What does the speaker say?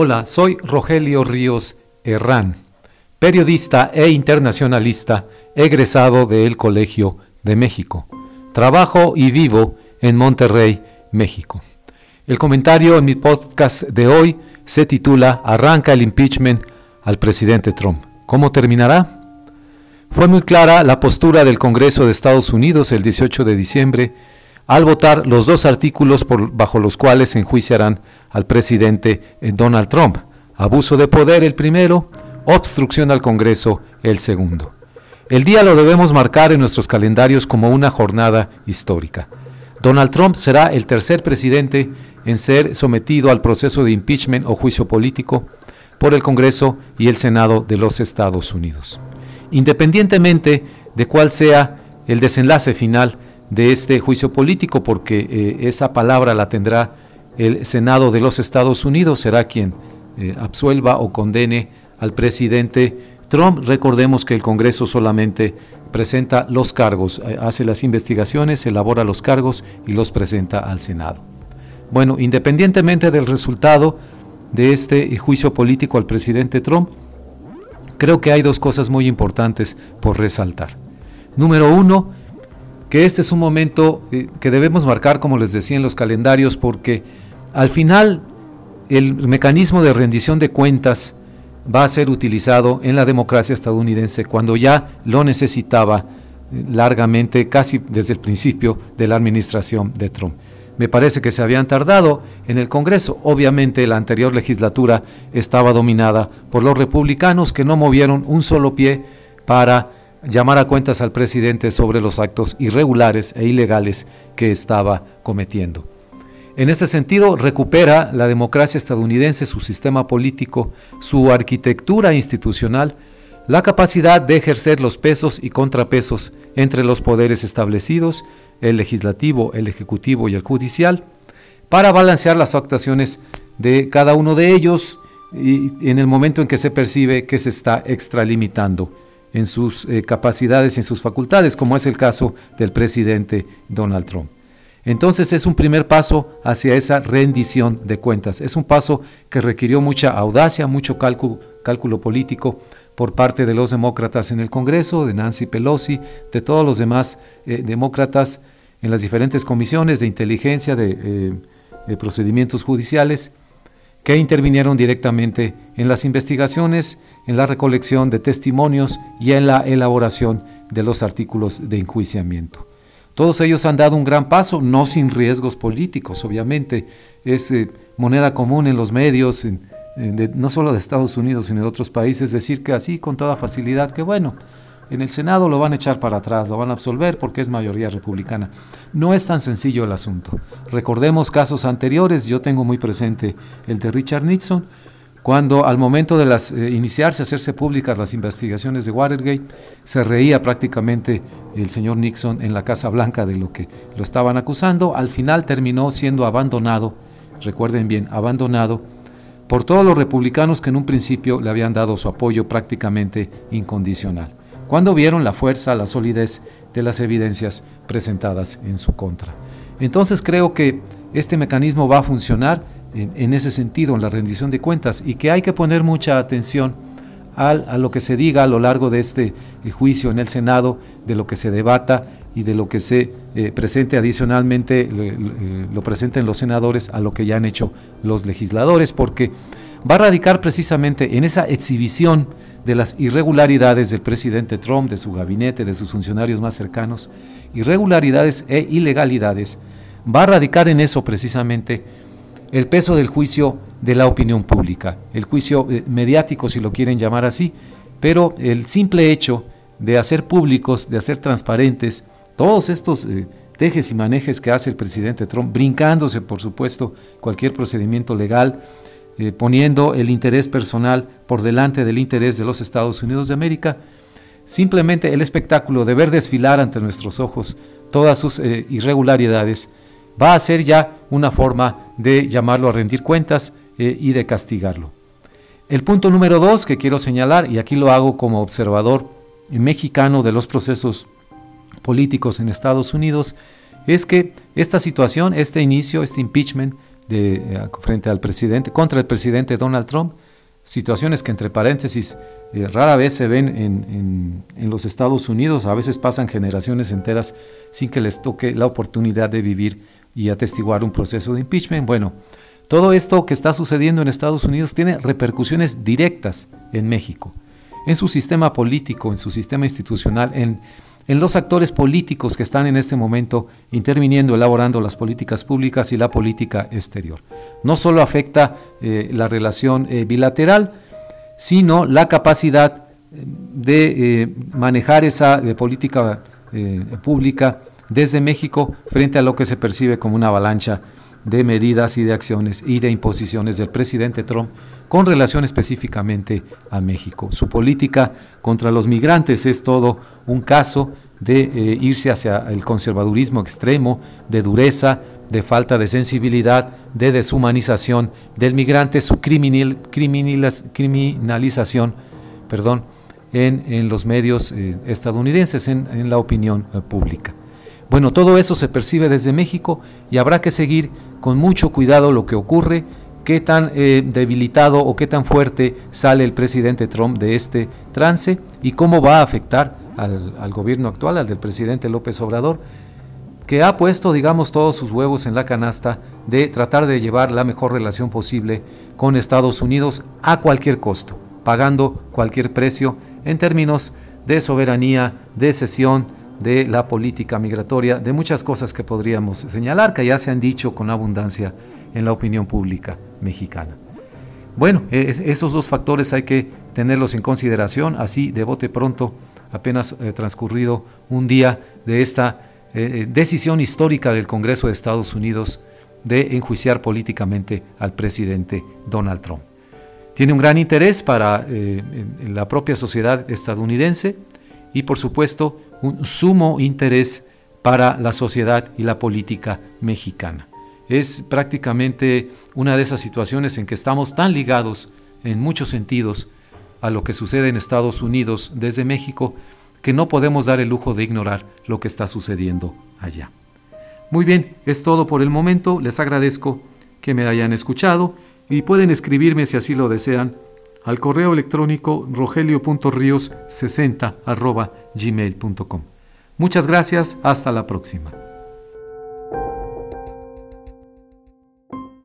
Hola, soy Rogelio Ríos Herrán, periodista e internacionalista egresado del Colegio de México. Trabajo y vivo en Monterrey, México. El comentario en mi podcast de hoy se titula Arranca el impeachment al presidente Trump. ¿Cómo terminará? Fue muy clara la postura del Congreso de Estados Unidos el 18 de diciembre al votar los dos artículos bajo los cuales se enjuiciarán al presidente eh, Donald Trump. Abuso de poder el primero, obstrucción al Congreso el segundo. El día lo debemos marcar en nuestros calendarios como una jornada histórica. Donald Trump será el tercer presidente en ser sometido al proceso de impeachment o juicio político por el Congreso y el Senado de los Estados Unidos. Independientemente de cuál sea el desenlace final de este juicio político, porque eh, esa palabra la tendrá el Senado de los Estados Unidos será quien eh, absuelva o condene al presidente Trump. Recordemos que el Congreso solamente presenta los cargos, eh, hace las investigaciones, elabora los cargos y los presenta al Senado. Bueno, independientemente del resultado de este juicio político al presidente Trump, creo que hay dos cosas muy importantes por resaltar. Número uno, que este es un momento eh, que debemos marcar, como les decía en los calendarios, porque al final, el mecanismo de rendición de cuentas va a ser utilizado en la democracia estadounidense cuando ya lo necesitaba eh, largamente, casi desde el principio de la administración de Trump. Me parece que se habían tardado en el Congreso. Obviamente la anterior legislatura estaba dominada por los republicanos que no movieron un solo pie para llamar a cuentas al presidente sobre los actos irregulares e ilegales que estaba cometiendo. En este sentido, recupera la democracia estadounidense, su sistema político, su arquitectura institucional, la capacidad de ejercer los pesos y contrapesos entre los poderes establecidos, el legislativo, el ejecutivo y el judicial, para balancear las actuaciones de cada uno de ellos y en el momento en que se percibe que se está extralimitando en sus eh, capacidades y en sus facultades, como es el caso del presidente Donald Trump. Entonces es un primer paso hacia esa rendición de cuentas. Es un paso que requirió mucha audacia, mucho cálculo, político por parte de los demócratas en el Congreso, de Nancy Pelosi, de todos los demás eh, demócratas en las diferentes comisiones de inteligencia, de, eh, de procedimientos judiciales, que intervinieron directamente en las investigaciones, en la recolección de testimonios y en la elaboración de los artículos de enjuiciamiento. Todos ellos han dado un gran paso, no sin riesgos políticos, obviamente. Es eh, moneda común en los medios, no solo de Estados Unidos, sino de otros países, decir que así, con toda facilidad, que bueno, en el Senado lo van a echar para atrás, lo van a absolver porque es mayoría republicana. No es tan sencillo el asunto. Recordemos casos anteriores, yo tengo muy presente el de Richard Nixon, cuando al momento de las, eh, iniciarse, hacerse públicas las investigaciones de Watergate, se reía prácticamente el señor Nixon en la Casa Blanca de lo que lo estaban acusando, al final terminó siendo abandonado, recuerden bien, abandonado por todos los republicanos que en un principio le habían dado su apoyo prácticamente incondicional, cuando vieron la fuerza, la solidez de las evidencias presentadas en su contra. Entonces creo que este mecanismo va a funcionar en, ese sentido, en la rendición de cuentas, y que hay que poner mucha atención a lo que se diga a lo largo de este eh, juicio en el Senado, de lo que se debata y de lo que se eh, presente adicionalmente, eh, lo presenten los senadores a lo que ya han hecho los legisladores, porque va a radicar precisamente en esa exhibición de las irregularidades del presidente Trump, de su gabinete, de sus funcionarios más cercanos, irregularidades e ilegalidades, va a radicar en eso precisamente el peso del juicio de la opinión pública, el juicio eh, mediático si lo quieren llamar así, pero el simple hecho de hacer públicos, de hacer transparentes todos estos eh, tejes y manejes que hace el presidente Trump, brincándose por supuesto cualquier procedimiento legal, eh, poniendo el interés personal por delante del interés de los Estados Unidos de América, simplemente el espectáculo de ver desfilar ante nuestros ojos todas sus irregularidades, va a ser ya una forma de llamarlo a rendir cuentas eh, y de castigarlo. El punto número dos que quiero señalar, y aquí lo hago como observador mexicano de los procesos políticos en Estados Unidos, es que esta situación, este inicio, este impeachment, de, frente al presidente, contra el presidente Donald Trump, situaciones que entre paréntesis rara vez se ven en, en, los Estados Unidos, a veces pasan generaciones enteras sin que les toque la oportunidad de vivir y atestiguar un proceso de impeachment. Bueno, todo esto que está sucediendo en Estados Unidos tiene repercusiones directas en México, en su sistema político, en su sistema institucional, en, en los actores políticos que están en este momento interviniendo, elaborando las políticas públicas y la política exterior. No solo afecta eh, la relación eh, bilateral, sino la capacidad eh, de manejar esa política pública desde México frente a lo que se percibe como una avalancha de medidas y de acciones y de imposiciones del presidente Trump con relación específicamente a México. Su política contra los migrantes es todo un caso de eh, irse hacia el conservadurismo extremo, de dureza, de falta de sensibilidad, de deshumanización del migrante, su criminal, criminalización perdón, en, los medios eh, estadounidenses, en, la opinión eh, pública. Bueno, todo eso se percibe desde México y habrá que seguir con mucho cuidado lo que ocurre, qué tan eh, debilitado o qué tan fuerte sale el presidente Trump de este trance y cómo va a afectar al, al gobierno actual, al del presidente López Obrador, que ha puesto, digamos, todos sus huevos en la canasta de tratar de llevar la mejor relación posible con Estados Unidos a cualquier costo, pagando cualquier precio en términos de soberanía, de cesión, de la política migratoria, de muchas cosas que podríamos señalar, que ya se han dicho con abundancia en la opinión pública mexicana. Bueno, esos dos factores hay que tenerlos en consideración, así de bote pronto, apenas eh, transcurrido un día de esta eh, decisión histórica del Congreso de Estados Unidos de enjuiciar políticamente al presidente Donald Trump. Tiene un gran interés para eh, la propia sociedad estadounidense y por supuesto un sumo interés para la sociedad y la política mexicana. Es prácticamente una de esas situaciones en que estamos tan ligados en muchos sentidos a lo que sucede en Estados Unidos desde México que no podemos dar el lujo de ignorar lo que está sucediendo allá. Muy bien, es todo por el momento. Les agradezco que me hayan escuchado y pueden escribirme si así lo desean al correo electrónico rogelio.rios60 gmail.com. Muchas gracias, hasta la próxima.